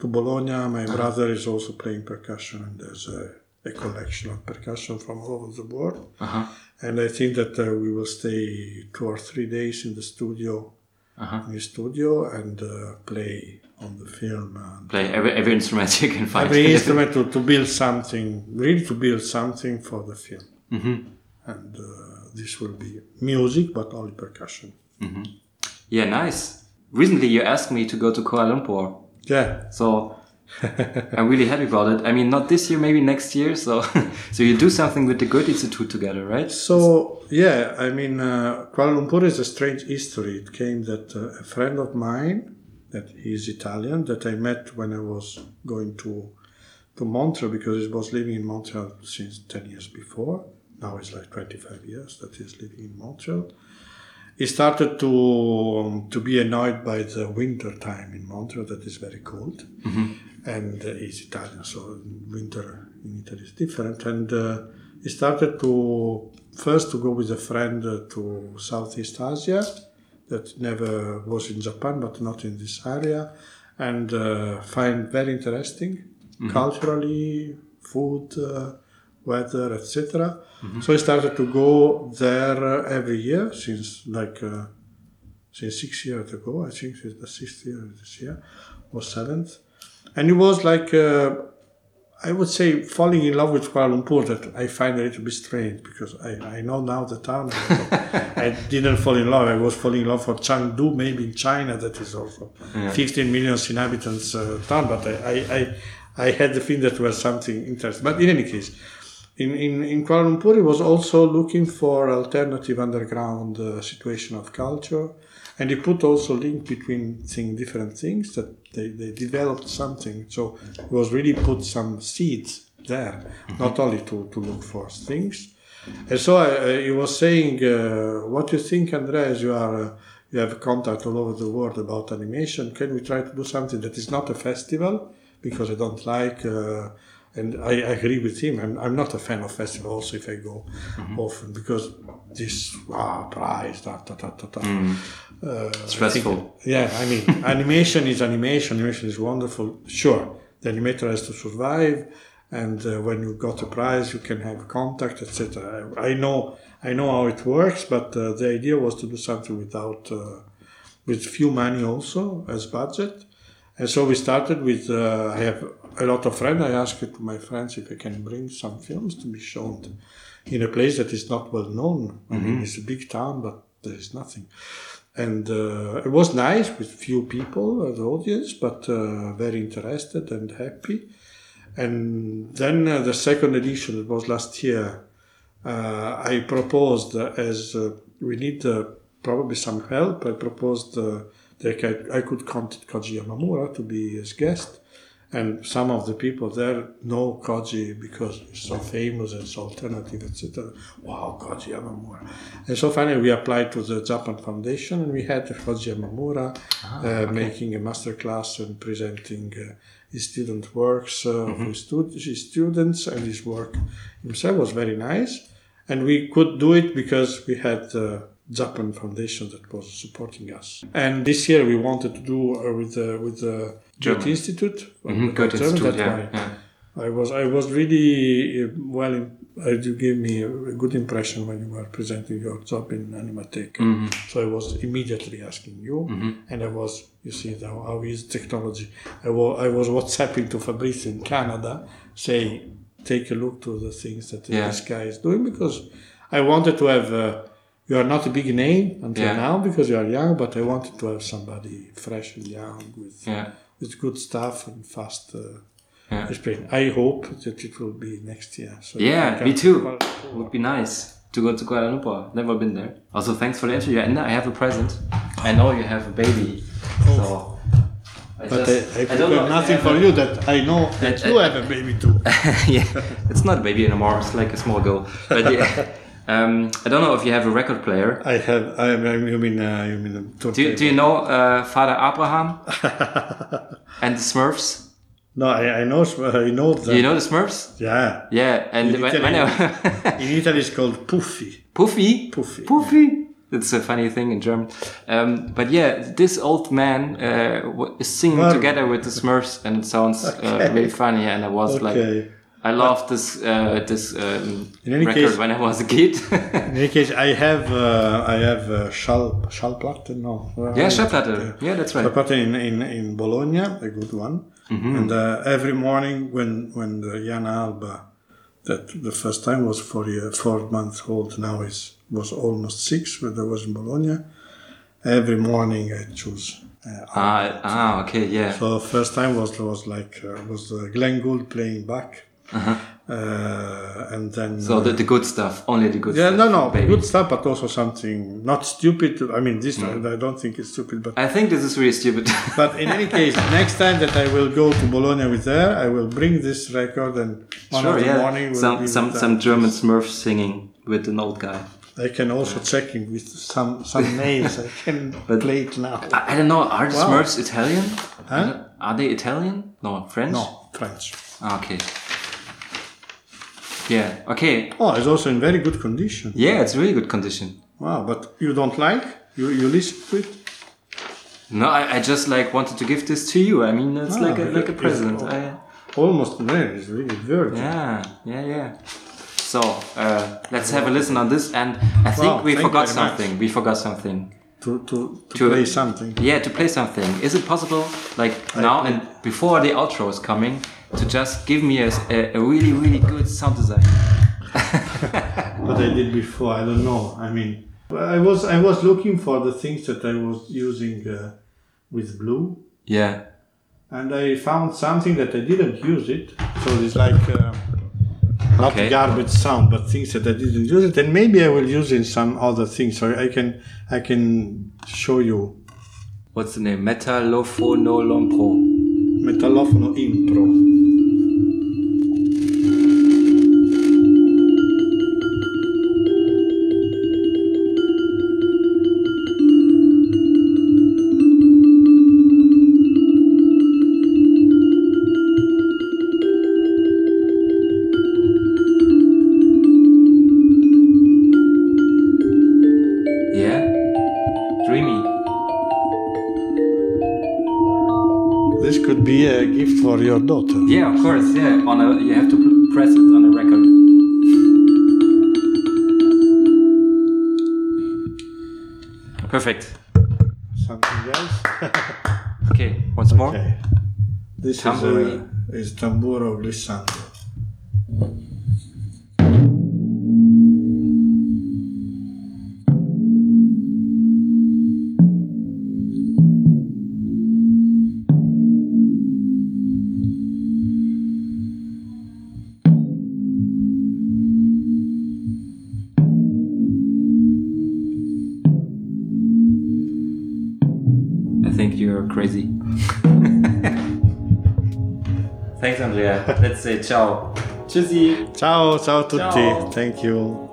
to Bologna. My brother is also playing percussion, and there's a, a collection of percussion from all over the world. uh-huh. And I think that uh, we will stay two or three days in the studio, Uh-huh. in the studio, and uh, play on the film. And play every every instrument you can find. every instrument to, to build something, really to build something for the film. Mm-hmm. And uh, this will be music, but only percussion. yeah, nice. Recently you asked me to go to Kuala Lumpur. Yeah, So *laughs* I'm really happy about it. I mean, not this year, maybe next year. So, *laughs* so you do something with the Goethe Institute together, right? So yeah, I mean, uh, Kuala Lumpur is a strange history. It came that uh, a friend of mine, that is Italian, that I met when I was going to to Montreal because he was living in Montreal since ten years before. Now it's like twenty five years that he's living in Montreal. He started to um, to be annoyed by the winter time in Montreal that is very cold, and uh, he's Italian, so winter in Italy is different. And uh, he started to first to go with a friend uh, to Southeast Asia, that never was in Japan, but not in this area, and uh, find very interesting culturally, food, uh, weather, etc. So I started to go there every year since like uh, since six years ago. I think it's the sixth year this year or seventh, and it was like. Uh, I would say falling in love with Kuala Lumpur that I find a little bit strange because I, I know now the town. I didn't fall in love. I was falling in love for Chengdu, maybe in China, that is also 15 million inhabitants uh, town. But I, I, I, I had the feeling that was something interesting. But in any case, in, in, in Kuala Lumpur, was also looking for alternative underground uh, situation of culture. And he put also link between thing, different things that they, they developed something. So he was really put some seeds there, not only to, to look for things. And so I, I, he was saying, uh, what do you think, Andreas, you are, uh, you have contact all over the world about animation. Can we try to do something that is not a festival? Because I don't like, uh, and I, I agree with him. I'm, I'm not a fan of festivals if I go often because this ah, prize, da, da, da, da, da. Uh, I think- yeah, I mean, *laughs* animation is animation. Animation is wonderful. Sure, the animator has to survive, and uh, when you got a prize, you can have contact, etc. I, I know, I know how it works, but uh, the idea was to do something without, uh, with few money also as budget, and so we started with. Uh, I have a lot of friends. I asked my friends if I can bring some films to be shown in a place that is not well known. I mean, it's a big town, but there is nothing and uh, it was nice with few people uh, the audience but uh, very interested and happy and then uh, the second edition it was last year uh, i proposed uh, as uh, we need uh, probably some help i proposed uh, that I, I could contact koji yamamura to be his guest and some of the people there know Koji because he's so famous and so alternative, etc. Wow, Koji Yamamura. And so finally we applied to the Japan Foundation and we had Koji Yamamura uh, making a master class and presenting uh, his student works uh, of his, stud- his students and his work himself was very nice. And we could do it because we had uh, Japan Foundation that was supporting us. And this year we wanted to do uh, with the with the Goethe German. Institute. Mhm, Goethe Institute, yeah, yeah. I was I was really uh, well. uh, You gave me a good impression when you were presenting your job in Animatech. Mm-hmm. So I was immediately asking you, and I was, you see, how, how is technology? I was, I was WhatsApping to Fabrice in Canada, saying, take a look to the things that Yeah. this guy is doing because I wanted to have. Uh, you are not a big name until Yeah. now because you are young, but I wanted to have somebody fresh and young with Yeah. with good stuff and fast. Uh, Yeah. I hope that it will be next year. So Yeah, me too. to Would be nice to go to Kuala Lumpur. Never been there. Also, thanks for the interview. And I have a present. I know you have a baby. So. I But just- I, I I don't know nothing for a- you that I know that I- *laughs* you have a baby too. *laughs* yeah, it's not a baby anymore. It's like a small girl. But yeah, *laughs* um, I don't know if you have a record player. I have. I, I you mean uh, you mean Do you, do you know uh, Father Abraham *laughs* and the Smurfs? No, I, I know. I know that. You know the Smurfs? Yeah. Yeah, and In when, Italy. when I, *laughs* In Italy, it's called Puffy. Puffy, Puffy. Puffy. It's a funny thing in German. Um, but yeah, this old man uh, is singing Well- together with the *laughs* Smurfs, and it sounds uh, Okay. really funny. And I was like, Okay. I loved this uh, this um, In any record case- when I was a kid. In any case, I have. Uh, I have uh, Schall Schallplatte. No. yeah, Schallplatte. Yeah, that's right. Schallplatte in, in in Bologna, a good one. Mm-hmm. And uh, every morning when when the Jana Alba, that the first time was four year, four months old. Now is was almost six. When I was in Bologna, every morning I choose. Uh, Ah, ah, okay, yeah. so first time was was like uh, was uh, Glenn Gould playing Bach, uh, and then Uh-huh. So the, the good stuff, only the good yeah stuff. no no baby. good stuff, but also something not stupid. I mean this Mm. I don't think it's stupid, but I think this is really stupid. *laughs* but in any case, next time that I will go to Bologna with her, I will bring this record and one sure, of the yeah. morning will Some some some that. German Smurfs singing with an old guy. I can also checking with some some *laughs* names. I can play it now. I, I don't know. Are the Wow. Smurfs Italian? Huh? Are they Italian? No, French. No, French. Ah, okay. Yeah. Okay. Oh, it's also in very good condition. Yeah, it's really good condition. Wow, but you don't like? You you listen to it? No, I, I just like wanted to give this to you. I mean, it's Ah, like a like a present. I, Almost there. It's really virgin. yeah, yeah, yeah. So uh, let's have a listen on this, and I think Wow, we forgot very much. something. We forgot something. To to to, To- play something. Yeah, to play something. Is it possible, like now and before the outro is coming, to just give me a, a, a really, really good sound design. *laughs* what I did before, I don't know. I mean, I was I was looking for the things that I was using uh, with Blu. Yeah. And I found something that I didn't use it, so it's like uh, not okay. garbage sound, but things that I didn't use it, and maybe I will use in some other things. So I can I can show you. What's the name? Metalophono Lompro. Metalophono Impro. tambourine is tambura or lisanga. ciao. Ciao, ciao a tutti. Ciao. Thank you.